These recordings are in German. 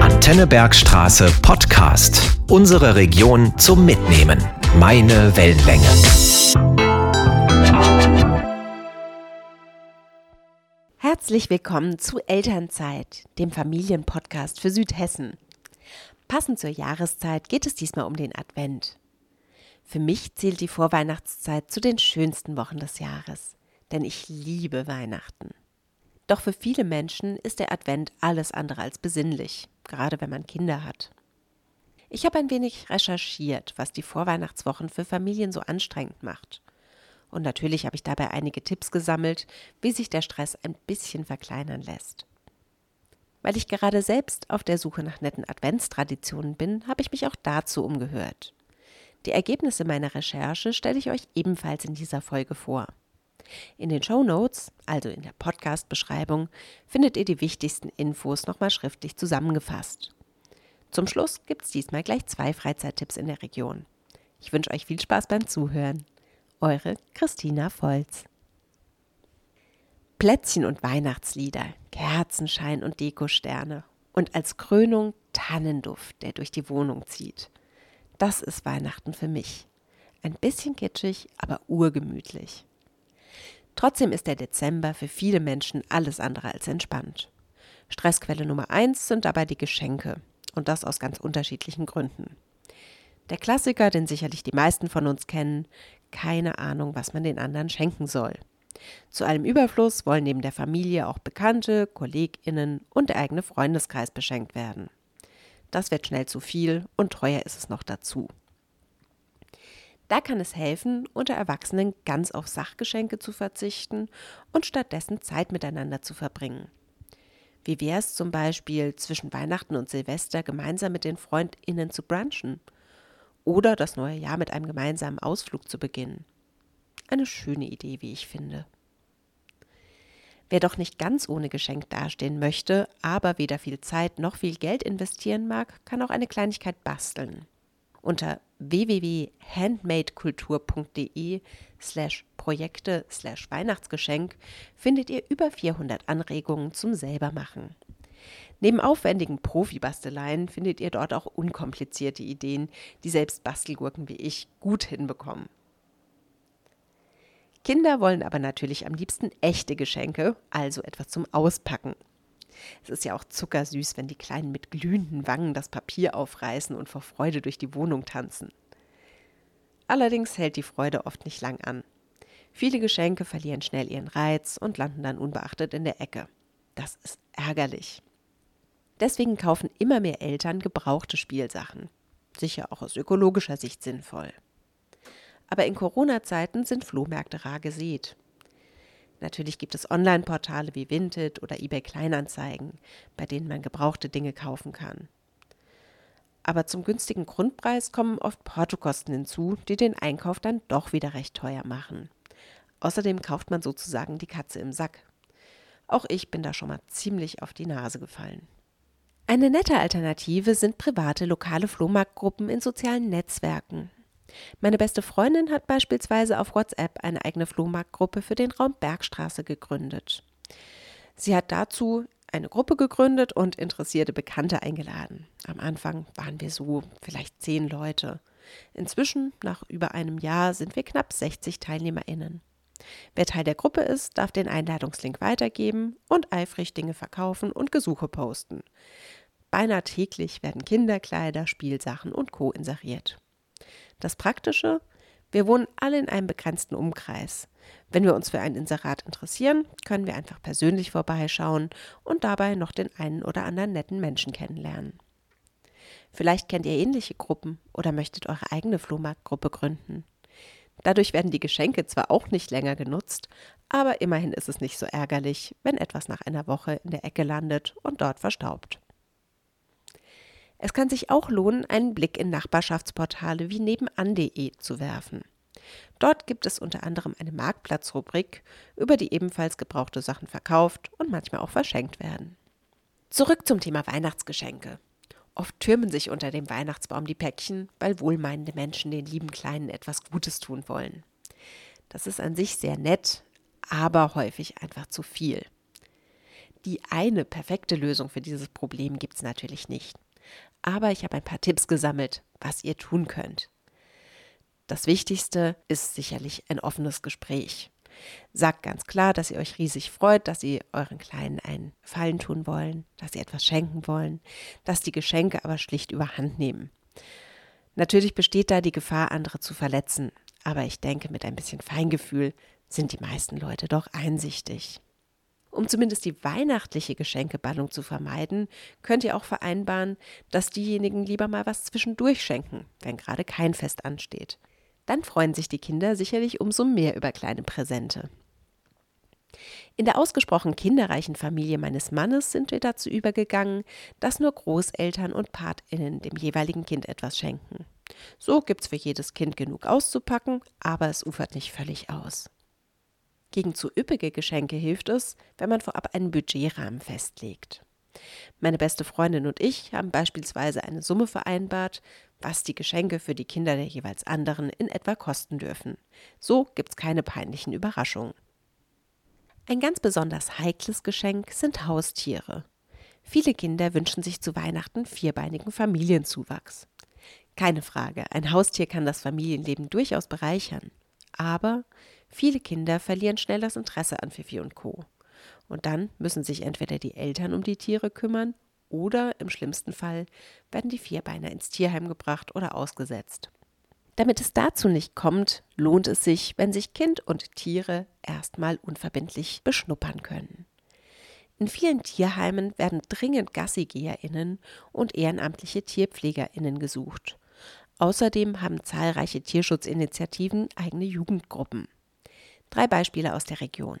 Antenne Bergstraße Podcast. Unsere Region zum Mitnehmen. Meine Wellenlänge. Herzlich willkommen zu Elternzeit, dem Familienpodcast für Südhessen. Passend zur Jahreszeit geht es diesmal um den Advent. Für mich zählt die Vorweihnachtszeit zu den schönsten Wochen des Jahres, denn ich liebe Weihnachten. Doch für viele Menschen ist der Advent alles andere als besinnlich, gerade wenn man Kinder hat. Ich habe ein wenig recherchiert, was die Vorweihnachtswochen für Familien so anstrengend macht. Und natürlich habe ich dabei einige Tipps gesammelt, wie sich der Stress ein bisschen verkleinern lässt. Weil ich gerade selbst auf der Suche nach netten Adventstraditionen bin, habe ich mich auch dazu umgehört. Die Ergebnisse meiner Recherche stelle ich euch ebenfalls in dieser Folge vor. In den Show Notes, also in der Podcast-Beschreibung, findet ihr die wichtigsten Infos nochmal schriftlich zusammengefasst. Zum Schluss gibt es diesmal gleich zwei Freizeittipps in der Region. Ich wünsche euch viel Spaß beim Zuhören. Eure Christina Volz. Plätzchen und Weihnachtslieder, Kerzenschein und Dekosterne und als Krönung Tannenduft, der durch die Wohnung zieht. Das ist Weihnachten für mich. Ein bisschen kitschig, aber urgemütlich. Trotzdem ist der Dezember für viele Menschen alles andere als entspannt. Stressquelle Nummer eins sind dabei die Geschenke. Und das aus ganz unterschiedlichen Gründen. Der Klassiker, den sicherlich die meisten von uns kennen, keine Ahnung, was man den anderen schenken soll. Zu allem Überfluss wollen neben der Familie auch Bekannte, KollegInnen und der eigene Freundeskreis beschenkt werden. Das wird schnell zu viel und teuer ist es noch dazu. Da kann es helfen, unter Erwachsenen ganz auf Sachgeschenke zu verzichten und stattdessen Zeit miteinander zu verbringen. Wie wäre es zum Beispiel, zwischen Weihnachten und Silvester gemeinsam mit den FreundInnen zu brunchen? Oder das neue Jahr mit einem gemeinsamen Ausflug zu beginnen? Eine schöne Idee, wie ich finde. Wer doch nicht ganz ohne Geschenk dastehen möchte, aber weder viel Zeit noch viel Geld investieren mag, kann auch eine Kleinigkeit basteln. Unter www.handmadekultur.de slash Projekte slash Weihnachtsgeschenk findet ihr über 400 Anregungen zum Selbermachen. Neben aufwendigen Profibasteleien findet ihr dort auch unkomplizierte Ideen, die selbst Bastelgurken wie ich gut hinbekommen. Kinder wollen aber natürlich am liebsten echte Geschenke, also etwas zum Auspacken. Es ist ja auch zuckersüß, wenn die Kleinen mit glühenden Wangen das Papier aufreißen und vor Freude durch die Wohnung tanzen. Allerdings hält die Freude oft nicht lang an. Viele Geschenke verlieren schnell ihren Reiz und landen dann unbeachtet in der Ecke. Das ist ärgerlich. Deswegen kaufen immer mehr Eltern gebrauchte Spielsachen. Sicher auch aus ökologischer Sicht sinnvoll. Aber in Corona-Zeiten sind Flohmärkte rar gesät. Natürlich gibt es Online-Portale wie Vinted oder eBay Kleinanzeigen, bei denen man gebrauchte Dinge kaufen kann. Aber zum günstigen Grundpreis kommen oft Portokosten hinzu, die den Einkauf dann doch wieder recht teuer machen. Außerdem kauft man sozusagen die Katze im Sack. Auch ich bin da schon mal ziemlich auf die Nase gefallen. Eine nette Alternative sind private lokale Flohmarktgruppen in sozialen Netzwerken. Meine beste Freundin hat beispielsweise auf WhatsApp eine eigene Flohmarktgruppe für den Raum Bergstraße gegründet. Sie hat dazu eine Gruppe gegründet und interessierte Bekannte eingeladen. Am Anfang waren wir so vielleicht zehn Leute. Inzwischen, nach über einem Jahr, sind wir knapp 60 TeilnehmerInnen. Wer Teil der Gruppe ist, darf den Einladungslink weitergeben und eifrig Dinge verkaufen und Gesuche posten. Beinahe täglich werden Kinderkleider, Spielsachen und Co. inseriert. Das Praktische, wir wohnen alle in einem begrenzten Umkreis. Wenn wir uns für ein Inserat interessieren, können wir einfach persönlich vorbeischauen und dabei noch den einen oder anderen netten Menschen kennenlernen. Vielleicht kennt ihr ähnliche Gruppen oder möchtet eure eigene Flohmarktgruppe gründen. Dadurch werden die Geschenke zwar auch nicht länger genutzt, aber immerhin ist es nicht so ärgerlich, wenn etwas nach einer Woche in der Ecke landet und dort verstaubt. Es kann sich auch lohnen, einen Blick in Nachbarschaftsportale wie nebenan.de zu werfen. Dort gibt es unter anderem eine Marktplatzrubrik, über die ebenfalls gebrauchte Sachen verkauft und manchmal auch verschenkt werden. Zurück zum Thema Weihnachtsgeschenke. Oft türmen sich unter dem Weihnachtsbaum die Päckchen, weil wohlmeinende Menschen den lieben Kleinen etwas Gutes tun wollen. Das ist an sich sehr nett, aber häufig einfach zu viel. Die eine perfekte Lösung für dieses Problem gibt es natürlich nicht. Aber ich habe ein paar Tipps gesammelt, was ihr tun könnt. Das Wichtigste ist sicherlich ein offenes Gespräch. Sagt ganz klar, dass ihr euch riesig freut, dass sie euren Kleinen einen Fallen tun wollen, dass sie etwas schenken wollen, dass die Geschenke aber schlicht überhand nehmen. Natürlich besteht da die Gefahr, andere zu verletzen, aber ich denke, mit ein bisschen Feingefühl sind die meisten Leute doch einsichtig. Um zumindest die weihnachtliche Geschenkeballung zu vermeiden, könnt ihr auch vereinbaren, dass diejenigen lieber mal was zwischendurch schenken, wenn gerade kein Fest ansteht. Dann freuen sich die Kinder sicherlich umso mehr über kleine Präsente. In der ausgesprochen kinderreichen Familie meines Mannes sind wir dazu übergegangen, dass nur Großeltern und Patinnen dem jeweiligen Kind etwas schenken. So gibt's für jedes Kind genug auszupacken, aber es ufert nicht völlig aus. Gegen zu üppige Geschenke hilft es, wenn man vorab einen Budgetrahmen festlegt. Meine beste Freundin und ich haben beispielsweise eine Summe vereinbart, was die Geschenke für die Kinder der jeweils anderen in etwa kosten dürfen. So gibt es keine peinlichen Überraschungen. Ein ganz besonders heikles Geschenk sind Haustiere. Viele Kinder wünschen sich zu Weihnachten vierbeinigen Familienzuwachs. Keine Frage, ein Haustier kann das Familienleben durchaus bereichern. Aber Viele Kinder verlieren schnell das Interesse an Fifi und Co. Und dann müssen sich entweder die Eltern um die Tiere kümmern oder im schlimmsten Fall werden die Vierbeiner ins Tierheim gebracht oder ausgesetzt. Damit es dazu nicht kommt, lohnt es sich, wenn sich Kind und Tiere erstmal unverbindlich beschnuppern können. In vielen Tierheimen werden dringend GassigeherInnen und ehrenamtliche TierpflegerInnen gesucht. Außerdem haben zahlreiche Tierschutzinitiativen eigene Jugendgruppen. Drei Beispiele aus der Region.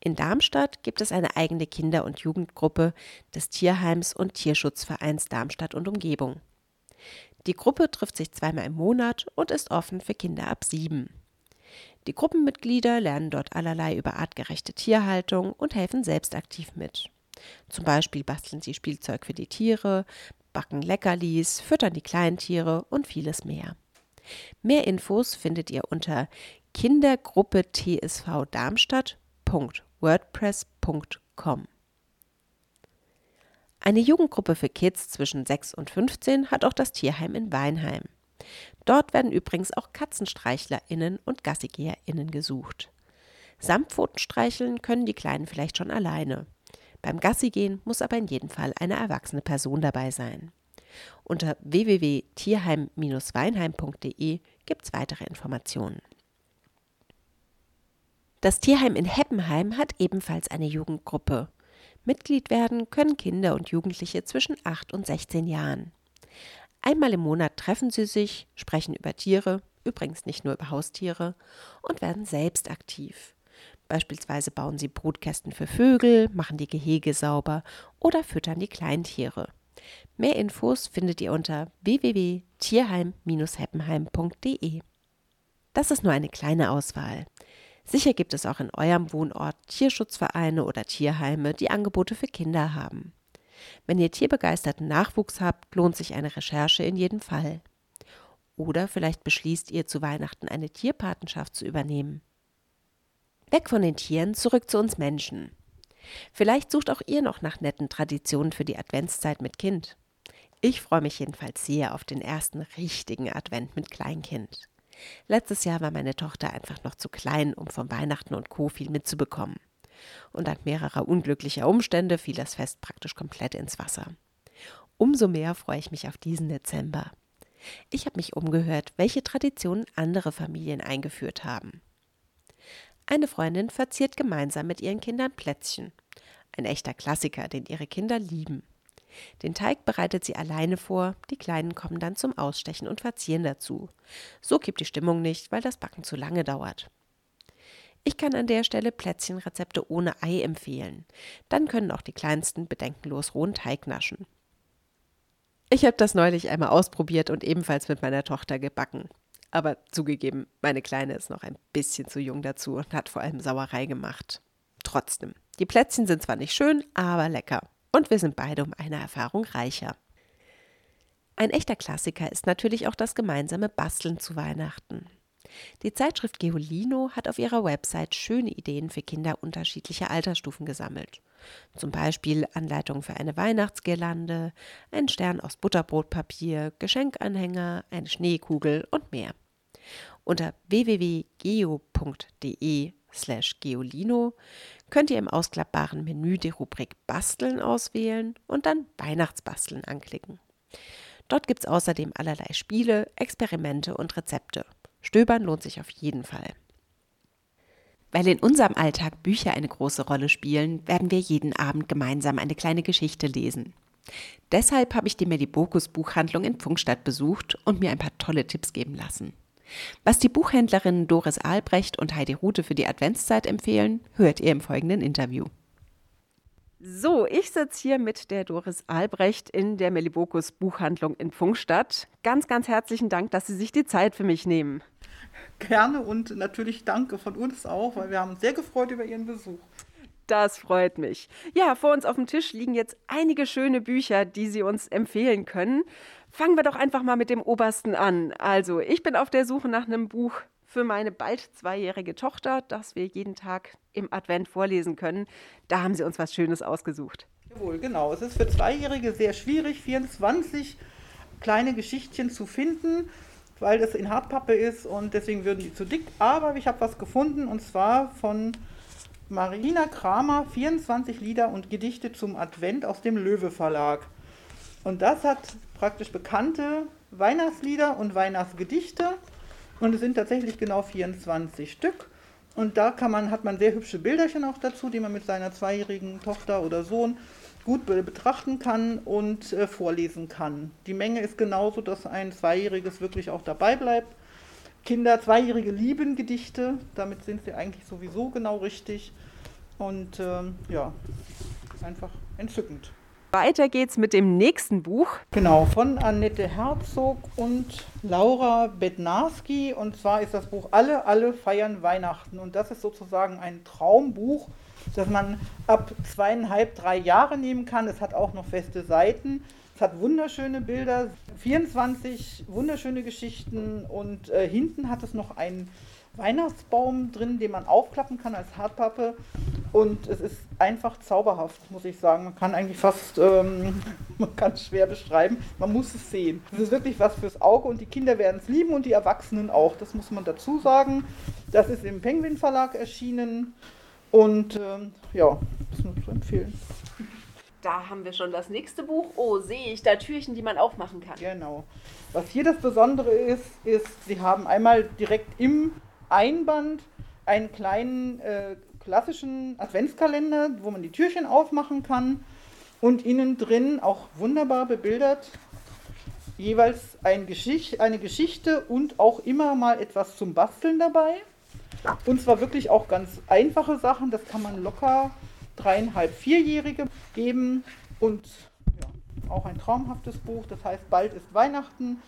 In Darmstadt gibt es eine eigene Kinder- und Jugendgruppe des Tierheims und Tierschutzvereins Darmstadt und Umgebung. Die Gruppe trifft sich zweimal im Monat und ist offen für Kinder ab sieben. Die Gruppenmitglieder lernen dort allerlei über artgerechte Tierhaltung und helfen selbst aktiv mit. Zum Beispiel basteln sie Spielzeug für die Tiere, backen Leckerlis, füttern die Kleintiere und vieles mehr. Mehr Infos findet ihr unter Kindergruppe TSV Darmstadt.wordpress.com. Eine Jugendgruppe für Kids zwischen 6 und 15 hat auch das Tierheim in Weinheim. Dort werden übrigens auch KatzenstreichlerInnen und GassigeherInnen gesucht. Samtpfoten können die Kleinen vielleicht schon alleine. Beim Gassigehen muss aber in jedem Fall eine erwachsene Person dabei sein. Unter www.tierheim-weinheim.de gibt es weitere Informationen. Das Tierheim in Heppenheim hat ebenfalls eine Jugendgruppe. Mitglied werden können Kinder und Jugendliche zwischen 8 und 16 Jahren. Einmal im Monat treffen sie sich, sprechen über Tiere, übrigens nicht nur über Haustiere, und werden selbst aktiv. Beispielsweise bauen sie Brutkästen für Vögel, machen die Gehege sauber oder füttern die Kleintiere. Mehr Infos findet ihr unter www.tierheim-heppenheim.de. Das ist nur eine kleine Auswahl. Sicher gibt es auch in eurem Wohnort Tierschutzvereine oder Tierheime, die Angebote für Kinder haben. Wenn ihr tierbegeisterten Nachwuchs habt, lohnt sich eine Recherche in jedem Fall. Oder vielleicht beschließt ihr zu Weihnachten eine Tierpatenschaft zu übernehmen. Weg von den Tieren, zurück zu uns Menschen. Vielleicht sucht auch ihr noch nach netten Traditionen für die Adventszeit mit Kind. Ich freue mich jedenfalls sehr auf den ersten richtigen Advent mit Kleinkind. Letztes Jahr war meine Tochter einfach noch zu klein, um von Weihnachten und Co. viel mitzubekommen. Und dank mehrerer unglücklicher Umstände fiel das Fest praktisch komplett ins Wasser. Umso mehr freue ich mich auf diesen Dezember. Ich habe mich umgehört, welche Traditionen andere Familien eingeführt haben. Eine Freundin verziert gemeinsam mit ihren Kindern Plätzchen. Ein echter Klassiker, den ihre Kinder lieben. Den Teig bereitet sie alleine vor, die Kleinen kommen dann zum Ausstechen und Verzieren dazu. So kippt die Stimmung nicht, weil das Backen zu lange dauert. Ich kann an der Stelle Plätzchenrezepte ohne Ei empfehlen. Dann können auch die Kleinsten bedenkenlos rohen Teig naschen. Ich habe das neulich einmal ausprobiert und ebenfalls mit meiner Tochter gebacken. Aber zugegeben, meine Kleine ist noch ein bisschen zu jung dazu und hat vor allem Sauerei gemacht. Trotzdem, die Plätzchen sind zwar nicht schön, aber lecker und wir sind beide um eine Erfahrung reicher. Ein echter Klassiker ist natürlich auch das gemeinsame Basteln zu Weihnachten. Die Zeitschrift Geolino hat auf ihrer Website schöne Ideen für Kinder unterschiedlicher Altersstufen gesammelt. Zum Beispiel Anleitungen für eine Weihnachtsgirlande, einen Stern aus Butterbrotpapier, Geschenkanhänger, eine Schneekugel und mehr. Unter www.geo.de slash geolino könnt ihr im ausklappbaren Menü die Rubrik Basteln auswählen und dann Weihnachtsbasteln anklicken. Dort gibt es außerdem allerlei Spiele, Experimente und Rezepte. Stöbern lohnt sich auf jeden Fall. Weil in unserem Alltag Bücher eine große Rolle spielen, werden wir jeden Abend gemeinsam eine kleine Geschichte lesen. Deshalb habe ich die Medibokus Buchhandlung in Pfungstadt besucht und mir ein paar tolle Tipps geben lassen. Was die Buchhändlerinnen Doris Albrecht und Heidi Rute für die Adventszeit empfehlen, hört ihr im folgenden Interview. So, ich sitze hier mit der Doris Albrecht in der Melibokus Buchhandlung in Pfungstadt. Ganz, ganz herzlichen Dank, dass Sie sich die Zeit für mich nehmen. Gerne und natürlich danke von uns auch, weil wir haben uns sehr gefreut über Ihren Besuch. Das freut mich. Ja, vor uns auf dem Tisch liegen jetzt einige schöne Bücher, die Sie uns empfehlen können. Fangen wir doch einfach mal mit dem Obersten an. Also, ich bin auf der Suche nach einem Buch für meine bald zweijährige Tochter, das wir jeden Tag im Advent vorlesen können. Da haben Sie uns was Schönes ausgesucht. Jawohl, genau. Es ist für Zweijährige sehr schwierig, 24 kleine Geschichtchen zu finden weil das in Hartpappe ist und deswegen würden die zu dick. Aber ich habe was gefunden und zwar von Marina Kramer, 24 Lieder und Gedichte zum Advent aus dem Löwe Verlag. Und das hat praktisch bekannte Weihnachtslieder und Weihnachtsgedichte und es sind tatsächlich genau 24 Stück. Und da kann man, hat man sehr hübsche Bilderchen auch dazu, die man mit seiner zweijährigen Tochter oder Sohn gut betrachten kann und äh, vorlesen kann. Die Menge ist genauso, dass ein Zweijähriges wirklich auch dabei bleibt. Kinder, Zweijährige lieben Gedichte, damit sind sie eigentlich sowieso genau richtig. Und ähm, ja, einfach entzückend. Weiter geht's mit dem nächsten Buch. Genau, von Annette Herzog und Laura Bednarski. Und zwar ist das Buch Alle, alle feiern Weihnachten. Und das ist sozusagen ein Traumbuch das man ab zweieinhalb, drei Jahre nehmen kann. Es hat auch noch feste Seiten. Es hat wunderschöne Bilder, 24 wunderschöne Geschichten und äh, hinten hat es noch einen Weihnachtsbaum drin, den man aufklappen kann als Hartpappe. Und es ist einfach zauberhaft, muss ich sagen. Man kann eigentlich fast, ähm, man kann es schwer beschreiben. Man muss es sehen. Es ist wirklich was fürs Auge und die Kinder werden es lieben und die Erwachsenen auch. Das muss man dazu sagen. Das ist im Penguin Verlag erschienen. Und ähm, ja, das ist nur zu empfehlen. Da haben wir schon das nächste Buch. Oh, sehe ich da Türchen, die man aufmachen kann. Genau. Was hier das Besondere ist, ist, sie haben einmal direkt im Einband einen kleinen äh, klassischen Adventskalender, wo man die Türchen aufmachen kann und innen drin auch wunderbar bebildert jeweils ein Geschicht, eine Geschichte und auch immer mal etwas zum Basteln dabei. Und zwar wirklich auch ganz einfache Sachen. Das kann man locker dreieinhalb, vierjährige geben. Und ja, auch ein traumhaftes Buch. Das heißt, bald ist Weihnachten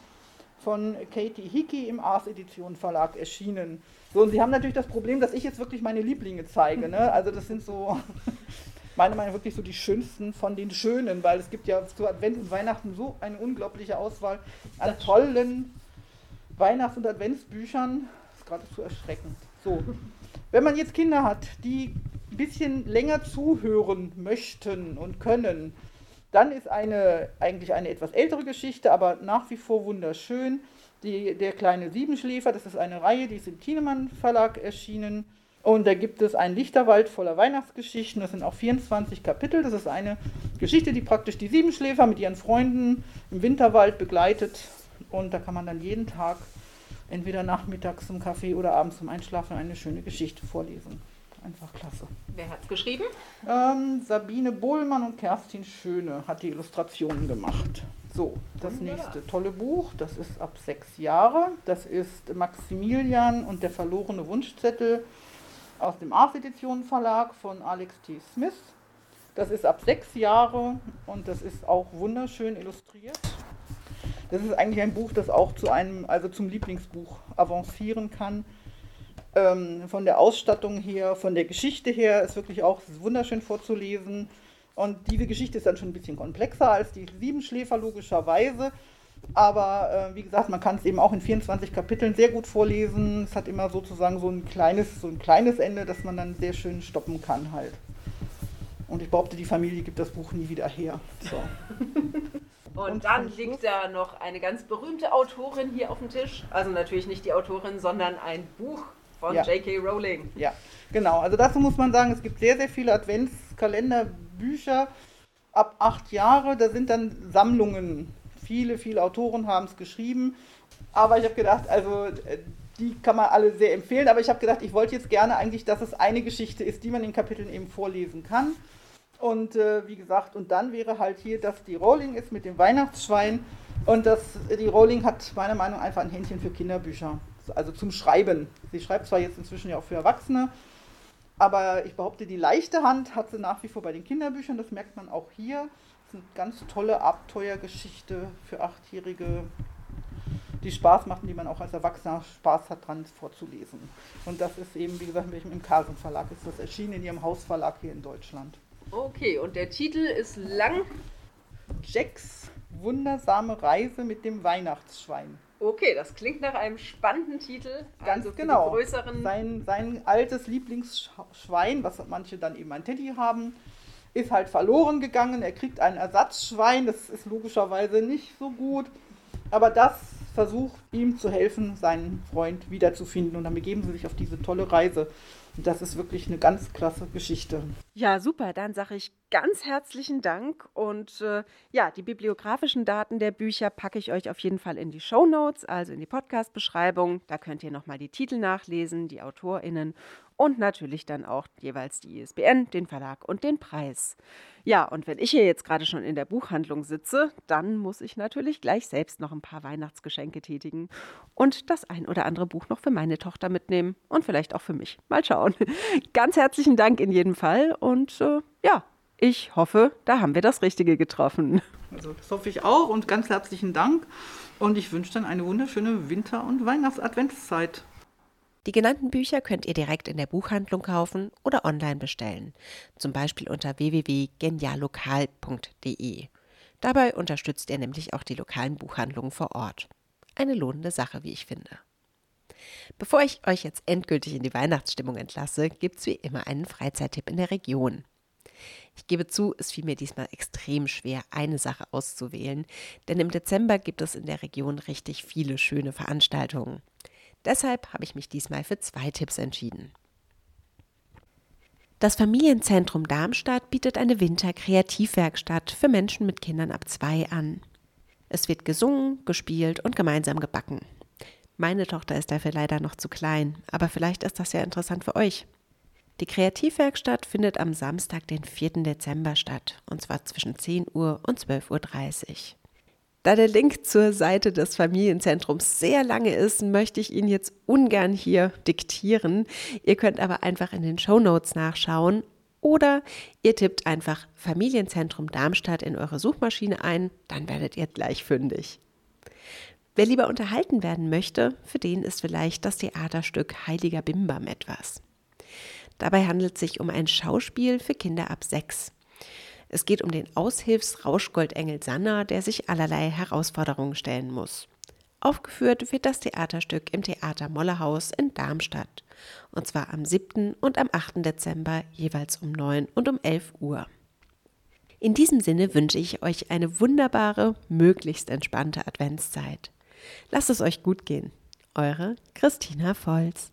von Katie Hickey im Ars Edition Verlag erschienen. So, und Sie haben natürlich das Problem, dass ich jetzt wirklich meine Lieblinge zeige. Ne? Also das sind so, meine Meinung wirklich so die schönsten von den schönen, weil es gibt ja zu Advent und Weihnachten so eine unglaubliche Auswahl an tollen Weihnachts- und Adventsbüchern. Das ist geradezu erschreckend. So, wenn man jetzt Kinder hat, die ein bisschen länger zuhören möchten und können, dann ist eine eigentlich eine etwas ältere Geschichte, aber nach wie vor wunderschön. Die, der kleine Siebenschläfer, das ist eine Reihe, die ist im Thienemann Verlag erschienen. Und da gibt es einen Lichterwald voller Weihnachtsgeschichten. Das sind auch 24 Kapitel. Das ist eine Geschichte, die praktisch die Siebenschläfer mit ihren Freunden im Winterwald begleitet. Und da kann man dann jeden Tag entweder nachmittags zum Kaffee oder abends zum Einschlafen eine schöne Geschichte vorlesen. Einfach klasse. Wer hat es geschrieben? Ähm, Sabine Bohlmann und Kerstin Schöne hat die Illustrationen gemacht. So, das Wunderbar. nächste tolle Buch, das ist ab sechs Jahre. Das ist Maximilian und der verlorene Wunschzettel aus dem Ars Edition Verlag von Alex T. Smith. Das ist ab sechs Jahre und das ist auch wunderschön illustriert. Das ist eigentlich ein Buch, das auch zu einem, also zum Lieblingsbuch avancieren kann. Ähm, von der Ausstattung her, von der Geschichte her ist wirklich auch wunderschön vorzulesen. Und diese Geschichte ist dann schon ein bisschen komplexer als die Siebenschläfer, logischerweise. Aber äh, wie gesagt, man kann es eben auch in 24 Kapiteln sehr gut vorlesen. Es hat immer sozusagen so ein kleines, so ein kleines Ende, das man dann sehr schön stoppen kann halt. Und ich behaupte, die Familie gibt das Buch nie wieder her. So. Und, Und dann liegt da noch eine ganz berühmte Autorin hier auf dem Tisch. Also natürlich nicht die Autorin, sondern ein Buch von ja. J.K. Rowling. Ja, genau. Also dazu muss man sagen, es gibt sehr, sehr viele Adventskalenderbücher ab acht Jahre. Da sind dann Sammlungen viele, viele Autoren haben es geschrieben. Aber ich habe gedacht, also äh, die kann man alle sehr empfehlen. Aber ich habe gedacht, ich wollte jetzt gerne eigentlich, dass es eine Geschichte ist, die man in Kapiteln eben vorlesen kann. Und äh, wie gesagt, und dann wäre halt hier, dass die Rowling ist mit dem Weihnachtsschwein. Und das, die Rowling hat meiner Meinung nach einfach ein Händchen für Kinderbücher. Also zum Schreiben. Sie schreibt zwar jetzt inzwischen ja auch für Erwachsene, aber ich behaupte, die leichte Hand hat sie nach wie vor bei den Kinderbüchern. Das merkt man auch hier eine ganz tolle Abenteuergeschichte für Achtjährige, die Spaß macht und die man auch als Erwachsener Spaß hat, dran vorzulesen. Und das ist eben, wie gesagt, im Carlsen Verlag ist das erschienen, in ihrem Hausverlag hier in Deutschland. Okay, und der Titel ist lang. Jacks wundersame Reise mit dem Weihnachtsschwein. Okay, das klingt nach einem spannenden Titel. Ganz also genau. Sein, sein altes Lieblingsschwein, was manche dann eben ein Teddy haben, ist halt verloren gegangen. Er kriegt ein Ersatzschwein, das ist logischerweise nicht so gut. Aber das versucht ihm zu helfen, seinen Freund wiederzufinden. Und dann begeben sie sich auf diese tolle Reise. Und das ist wirklich eine ganz klasse Geschichte. Ja, super. Dann sage ich ganz herzlichen Dank. Und äh, ja, die bibliografischen Daten der Bücher packe ich euch auf jeden Fall in die Show Notes, also in die Podcast-Beschreibung. Da könnt ihr nochmal die Titel nachlesen, die AutorInnen und natürlich dann auch jeweils die ISBN, den Verlag und den Preis. Ja, und wenn ich hier jetzt gerade schon in der Buchhandlung sitze, dann muss ich natürlich gleich selbst noch ein paar Weihnachtsgeschenke tätigen und das ein oder andere Buch noch für meine Tochter mitnehmen und vielleicht auch für mich. Mal schauen. Ganz herzlichen Dank in jedem Fall und äh, ja, ich hoffe, da haben wir das Richtige getroffen. Also das hoffe ich auch und ganz herzlichen Dank und ich wünsche dann eine wunderschöne Winter- und Weihnachtsadventszeit. Die genannten Bücher könnt ihr direkt in der Buchhandlung kaufen oder online bestellen, zum Beispiel unter www.geniallokal.de. Dabei unterstützt ihr nämlich auch die lokalen Buchhandlungen vor Ort. Eine lohnende Sache, wie ich finde. Bevor ich euch jetzt endgültig in die Weihnachtsstimmung entlasse, gibt es wie immer einen Freizeittipp in der Region. Ich gebe zu, es fiel mir diesmal extrem schwer, eine Sache auszuwählen, denn im Dezember gibt es in der Region richtig viele schöne Veranstaltungen. Deshalb habe ich mich diesmal für zwei Tipps entschieden. Das Familienzentrum Darmstadt bietet eine Winterkreativwerkstatt für Menschen mit Kindern ab zwei an. Es wird gesungen, gespielt und gemeinsam gebacken. Meine Tochter ist dafür leider noch zu klein, aber vielleicht ist das ja interessant für euch. Die Kreativwerkstatt findet am Samstag, den 4. Dezember statt, und zwar zwischen 10 Uhr und 12.30 Uhr. Da der Link zur Seite des Familienzentrums sehr lange ist, möchte ich ihn jetzt ungern hier diktieren. Ihr könnt aber einfach in den Show Notes nachschauen oder ihr tippt einfach Familienzentrum Darmstadt in eure Suchmaschine ein, dann werdet ihr gleich fündig. Wer lieber unterhalten werden möchte, für den ist vielleicht das Theaterstück Heiliger Bimbam etwas. Dabei handelt es sich um ein Schauspiel für Kinder ab sechs. Es geht um den Aushilfs-Rauschgoldengel Sanna, der sich allerlei Herausforderungen stellen muss. Aufgeführt wird das Theaterstück im Theater Mollerhaus in Darmstadt. Und zwar am 7. und am 8. Dezember jeweils um 9 und um 11 Uhr. In diesem Sinne wünsche ich euch eine wunderbare, möglichst entspannte Adventszeit. Lasst es euch gut gehen. Eure Christina Volz.